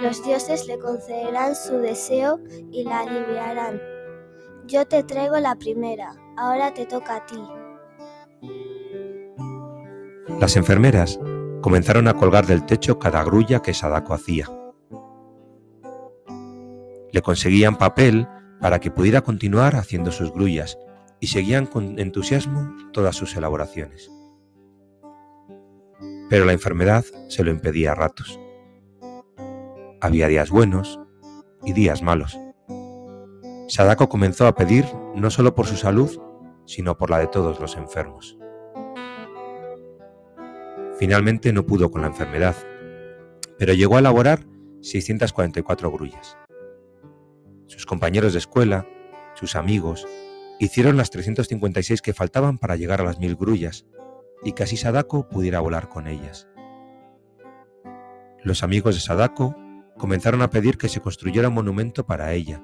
los dioses le concederán su deseo y la aliviarán. Yo te traigo la primera, ahora te toca a ti. Las enfermeras comenzaron a colgar del techo cada grulla que Sadako hacía. Le conseguían papel para que pudiera continuar haciendo sus grullas y seguían con entusiasmo todas sus elaboraciones. Pero la enfermedad se lo impedía a ratos. Había días buenos y días malos. Sadako comenzó a pedir no solo por su salud, sino por la de todos los enfermos. Finalmente no pudo con la enfermedad, pero llegó a elaborar 644 grullas. Sus compañeros de escuela, sus amigos, Hicieron las 356 que faltaban para llegar a las mil grullas y que así Sadako pudiera volar con ellas. Los amigos de Sadako comenzaron a pedir que se construyera un monumento para ella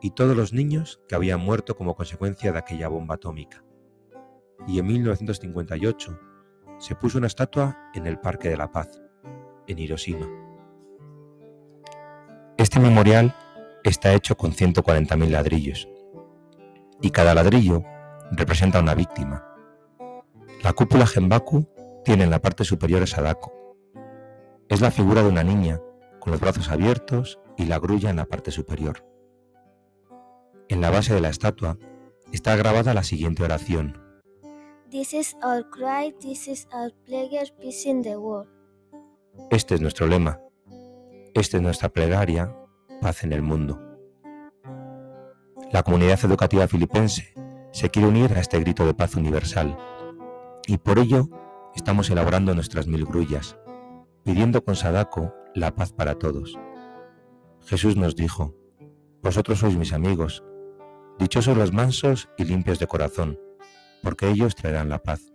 y todos los niños que habían muerto como consecuencia de aquella bomba atómica. Y en 1958 se puso una estatua en el Parque de la Paz, en Hiroshima. Este memorial está hecho con 140.000 ladrillos y cada ladrillo representa una víctima. La cúpula Genbaku tiene en la parte superior a Sadako. Es la figura de una niña con los brazos abiertos y la grulla en la parte superior. En la base de la estatua está grabada la siguiente oración. This is our cry, this is our prayer, peace in the world. Este es nuestro lema. Esta es nuestra plegaria, paz en el mundo. La comunidad educativa filipense se quiere unir a este grito de paz universal y por ello estamos elaborando nuestras mil grullas, pidiendo con Sadako la paz para todos. Jesús nos dijo, Vosotros sois mis amigos, dichosos los mansos y limpios de corazón, porque ellos traerán la paz.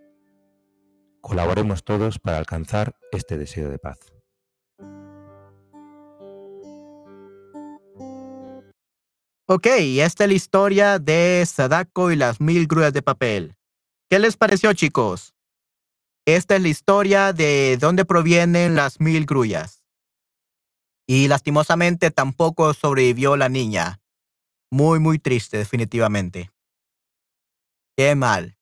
Colaboremos todos para alcanzar este deseo de paz. Ok, esta es la historia de Sadako y las mil grúas de papel. ¿Qué les pareció, chicos? Esta es la historia de dónde provienen las mil grullas. Y lastimosamente tampoco sobrevivió la niña. Muy, muy triste, definitivamente. Qué mal.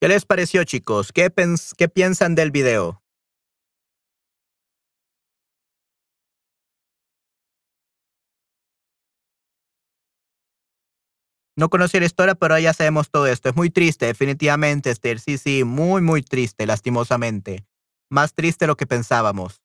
¿Qué les pareció, chicos? ¿Qué, pens ¿Qué, piensan del video? No conocí la historia, pero ya sabemos todo esto. Es muy triste, definitivamente, Esther. Sí, sí, muy, muy triste, lastimosamente. Más triste de lo que pensábamos.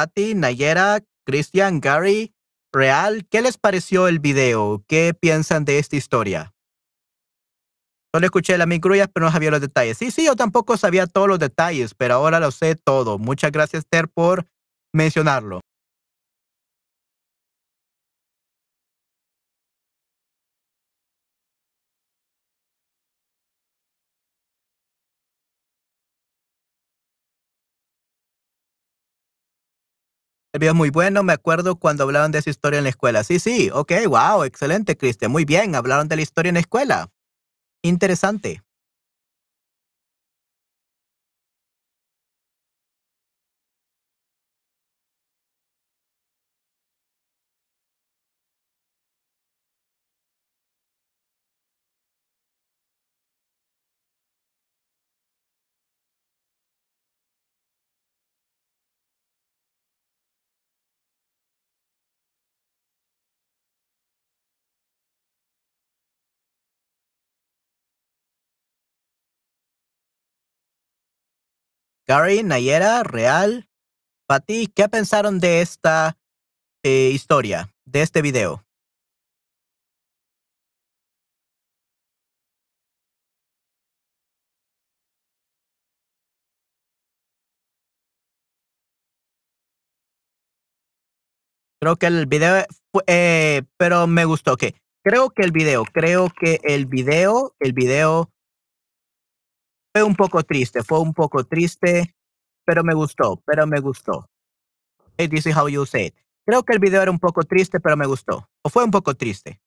Patty, Nayera, Cristian, Gary, Real, ¿qué les pareció el video? ¿Qué piensan de esta historia? Solo escuché la micrulla, pero no sabía los detalles. Sí, sí, yo tampoco sabía todos los detalles, pero ahora lo sé todo. Muchas gracias, Ter, por mencionarlo. El video es muy bueno. Me acuerdo cuando hablaron de esa historia en la escuela. Sí, sí. Ok, wow. Excelente, Cristian. Muy bien. Hablaron de la historia en la escuela. Interesante. Gary, Nayera, Real, Pati, ¿qué pensaron de esta eh, historia, de este video? Creo que el video, eh, pero me gustó. que Creo que el video, creo que el video, el video fue un poco triste, fue un poco triste, pero me gustó, pero me gustó. Hey, this is how you say it. Creo que el video era un poco triste, pero me gustó. O fue un poco triste.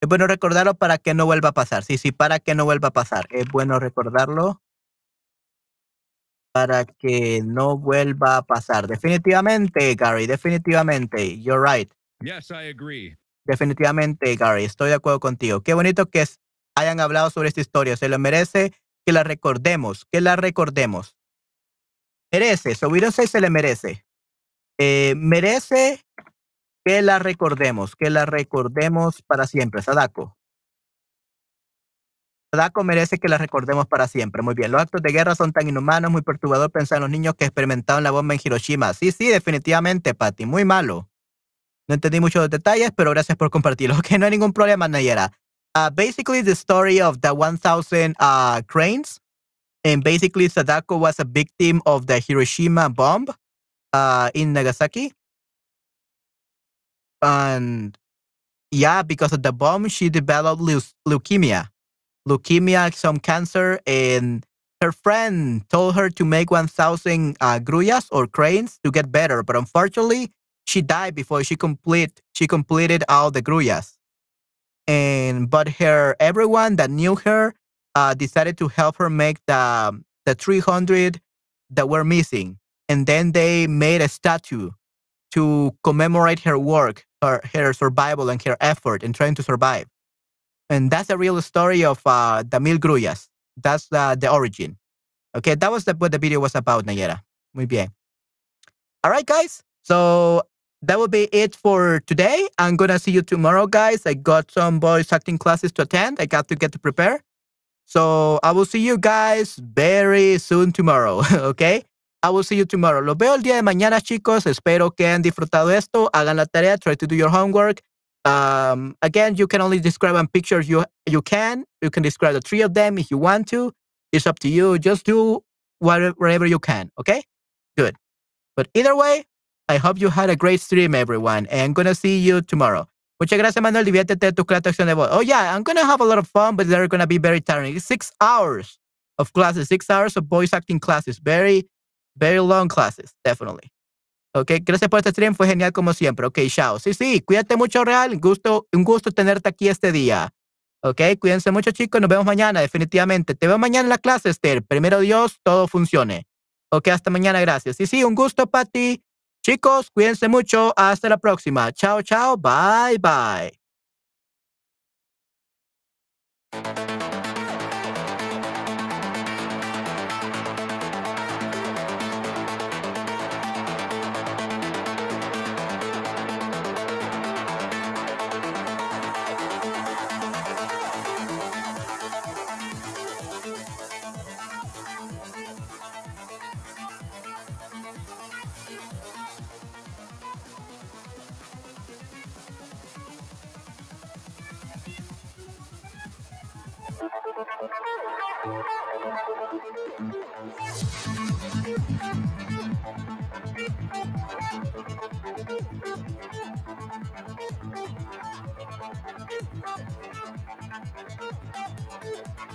Es bueno recordarlo para que no vuelva a pasar. Sí, sí, para que no vuelva a pasar. Es bueno recordarlo para que no vuelva a pasar. Definitivamente, Gary, definitivamente. You're right. Yes, I agree. Definitivamente, Gary, estoy de acuerdo contigo. Qué bonito que hayan hablado sobre esta historia. Se lo merece que la recordemos, que la recordemos. Merece, Sobirose se le merece. Eh, merece que la recordemos, que la recordemos para siempre. Sadako. Sadako merece que la recordemos para siempre. Muy bien. Los actos de guerra son tan inhumanos, muy perturbador pensar en los niños que experimentaron la bomba en Hiroshima. Sí, sí, definitivamente, Patty. Muy malo. No entendí muchos detalles, pero gracias por compartirlo. Ok, no hay ningún problema, Nayera. Uh, basically the story of the 1000 uh, cranes. And basically, Sadako was a victim of the Hiroshima bomb uh, in Nagasaki. And yeah, because of the bomb, she developed leukemia, leukemia, some cancer, and her friend told her to make 1,000 uh, or cranes to get better, but unfortunately, she died before she complete she completed all the grullas. And but her everyone that knew her uh, decided to help her make the the 300 that were missing, and then they made a statue to commemorate her work, her her survival, and her effort in trying to survive. And that's a real story of uh, the mil grullas. That's the, the origin. Okay, that was the, what the video was about, Nayera. Muy bien. All right, guys. So that will be it for today. I'm gonna see you tomorrow, guys. I got some voice acting classes to attend. I got to get to prepare. So I will see you guys very soon tomorrow. okay. I will see you tomorrow. Los veo el día de mañana, chicos. Espero que hayan disfrutado esto. Hagan la tarea. Try to do your homework. Um, again, you can only describe on pictures you you can. You can describe the three of them if you want to. It's up to you. Just do whatever you can. Okay? Good. But either way, I hope you had a great stream, everyone. And gonna see you tomorrow. Muchas gracias, Manuel. Diviértete de tu clase de voz. Oh, yeah, I'm gonna have a lot of fun, but they're gonna be very tiring. Six hours of classes, six hours of voice acting classes. Very, very long classes, definitely. Ok, gracias por este stream, fue genial como siempre. Ok, chao. Sí, sí, cuídate mucho, Real. Un gusto, un gusto tenerte aquí este día. Ok, cuídense mucho, chicos. Nos vemos mañana, definitivamente. Te veo mañana en la clase, Esther. Primero Dios, todo funcione. Ok, hasta mañana, gracias. Sí, sí, un gusto, Pati. Chicos, cuídense mucho. Hasta la próxima. Chao, chao. Bye, bye.